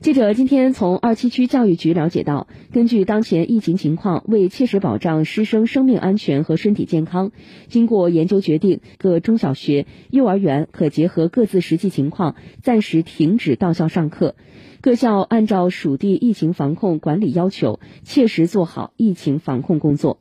记者今天从二七区教育局了解到根据当前疫情情况为切实保障师生生命安全和身体健康经过研究决定各中小学幼儿园可结合各自实际情况暂时停止到校上课。各校按照属地疫情防控管理要求切实做好疫情防控工作。